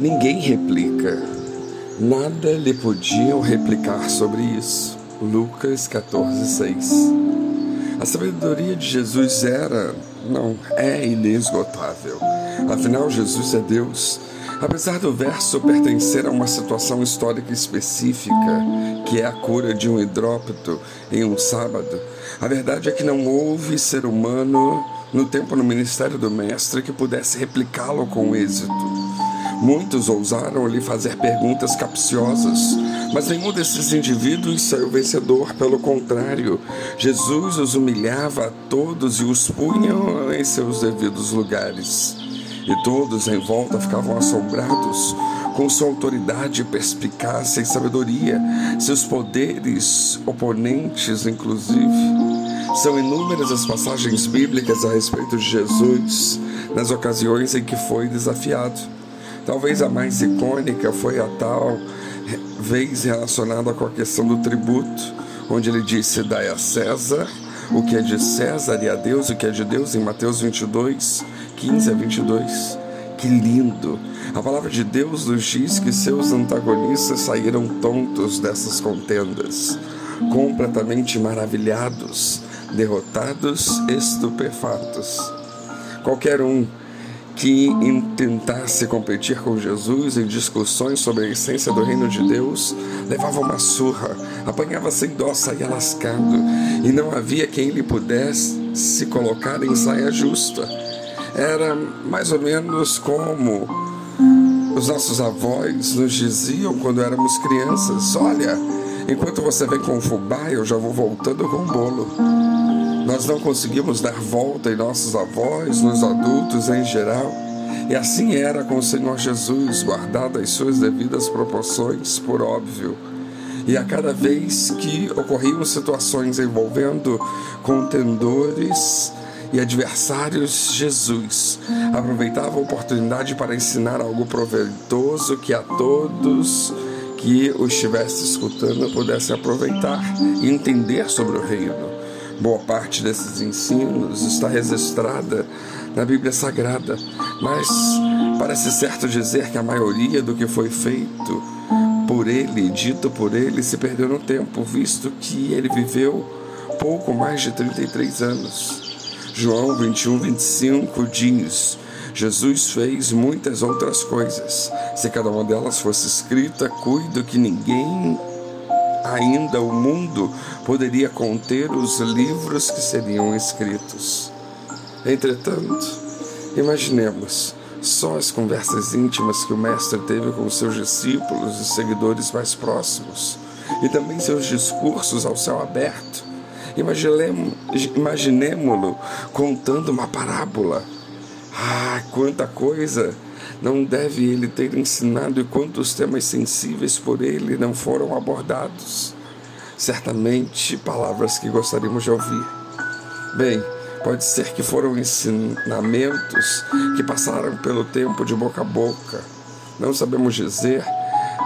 Ninguém replica. Nada lhe podiam replicar sobre isso. Lucas 14, 6. A sabedoria de Jesus era, não, é inesgotável. Afinal, Jesus é Deus. Apesar do verso pertencer a uma situação histórica específica, que é a cura de um hidrópito em um sábado, a verdade é que não houve ser humano no tempo no ministério do Mestre que pudesse replicá-lo com êxito. Muitos ousaram lhe fazer perguntas capciosas, mas nenhum desses indivíduos saiu vencedor. Pelo contrário, Jesus os humilhava a todos e os punha em seus devidos lugares. E todos em volta ficavam assombrados com sua autoridade, perspicácia e sabedoria, seus poderes oponentes, inclusive. São inúmeras as passagens bíblicas a respeito de Jesus nas ocasiões em que foi desafiado. Talvez a mais icônica foi a tal vez relacionada com a questão do tributo, onde ele disse: Dai a César o que é de César e a Deus o que é de Deus, em Mateus 22, 15 a 22. Que lindo! A palavra de Deus nos diz que seus antagonistas saíram tontos dessas contendas, completamente maravilhados, derrotados, estupefatos. Qualquer um que tentasse competir com Jesus em discussões sobre a essência do reino de Deus levava uma surra, apanhava sem dó, saía lascado, e não havia quem lhe pudesse se colocar em saia justa. Era mais ou menos como os nossos avós nos diziam quando éramos crianças: Olha, enquanto você vem com fubá, eu já vou voltando com o bolo. Nós não conseguimos dar volta em nossos avós, nos adultos em geral. E assim era com o Senhor Jesus, guardadas as suas devidas proporções, por óbvio. E a cada vez que ocorriam situações envolvendo contendores e adversários, Jesus aproveitava a oportunidade para ensinar algo proveitoso que a todos que o estivesse escutando pudessem aproveitar e entender sobre o reino. Boa parte desses ensinos está registrada na Bíblia Sagrada, mas parece certo dizer que a maioria do que foi feito por ele, dito por ele, se perdeu no tempo, visto que ele viveu pouco mais de 33 anos. João 21, 25 diz: Jesus fez muitas outras coisas. Se cada uma delas fosse escrita, cuido que ninguém ainda o mundo poderia conter os livros que seriam escritos. Entretanto, imaginemos só as conversas íntimas que o Mestre teve com seus discípulos e seguidores mais próximos, e também seus discursos ao céu aberto. Imaginemo-lo contando uma parábola. Ah, quanta coisa! Não deve ele ter ensinado e quantos temas sensíveis por ele não foram abordados? Certamente palavras que gostaríamos de ouvir. Bem, pode ser que foram ensinamentos que passaram pelo tempo de boca a boca. Não sabemos dizer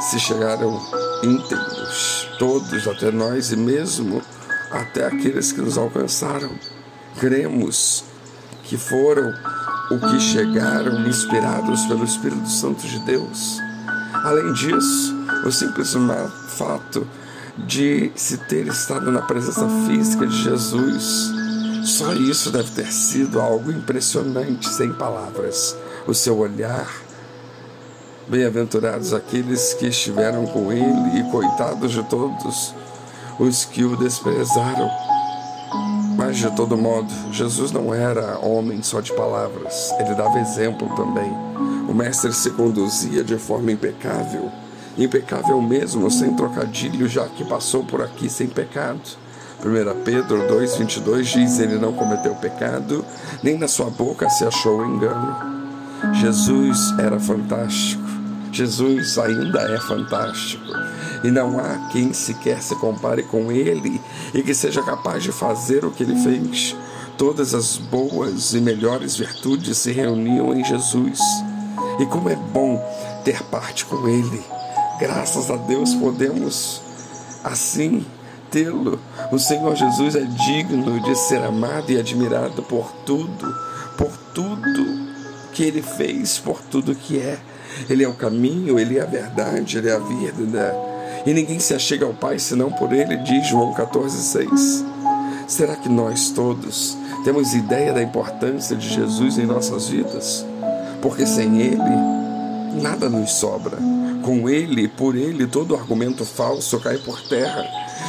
se chegaram íntegros, todos até nós e mesmo até aqueles que nos alcançaram. Cremos que foram o que chegaram inspirados pelo Espírito Santo de Deus. Além disso, o simples fato de se ter estado na presença física de Jesus, só isso deve ter sido algo impressionante, sem palavras. O seu olhar, bem-aventurados aqueles que estiveram com ele, e coitados de todos os que o desprezaram mas de todo modo, Jesus não era homem só de palavras, ele dava exemplo também. O Mestre se conduzia de forma impecável, impecável mesmo, sem trocadilho, já que passou por aqui sem pecado. 1 Pedro 2,22 diz: Ele não cometeu pecado, nem na sua boca se achou engano. Jesus era fantástico, Jesus ainda é fantástico e não há quem sequer se compare com ele e que seja capaz de fazer o que ele fez. Todas as boas e melhores virtudes se reuniam em Jesus. E como é bom ter parte com ele. Graças a Deus podemos assim tê-lo. O Senhor Jesus é digno de ser amado e admirado por tudo, por tudo que ele fez, por tudo que é. Ele é o caminho, Ele é a verdade, Ele é a vida. E ninguém se achega ao Pai senão por Ele, diz João 14,6. Será que nós todos temos ideia da importância de Jesus em nossas vidas? Porque sem Ele, nada nos sobra. Com Ele, por Ele, todo argumento falso cai por terra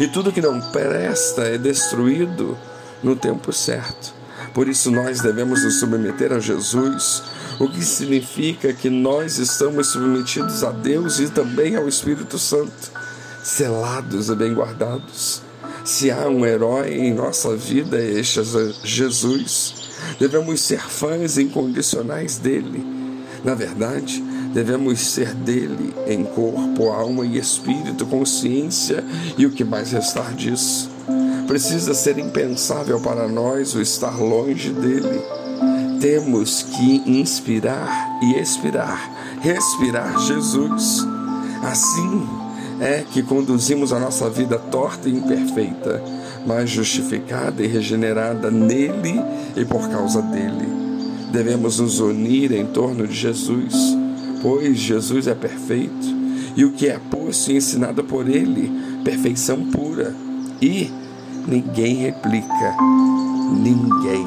e tudo que não presta é destruído no tempo certo. Por isso nós devemos nos submeter a Jesus, o que significa que nós estamos submetidos a Deus e também ao Espírito Santo, selados e bem guardados. Se há um herói em nossa vida, este é Jesus. Devemos ser fãs incondicionais dele. Na verdade, devemos ser dele em corpo, alma e espírito, consciência e o que mais restar disso. Precisa ser impensável para nós o estar longe dele. Temos que inspirar e expirar, respirar Jesus. Assim é que conduzimos a nossa vida torta e imperfeita, mas justificada e regenerada nele e por causa dele. Devemos nos unir em torno de Jesus, pois Jesus é perfeito e o que é posto e ensinado por ele, perfeição pura. E ninguém replica. Ninguém.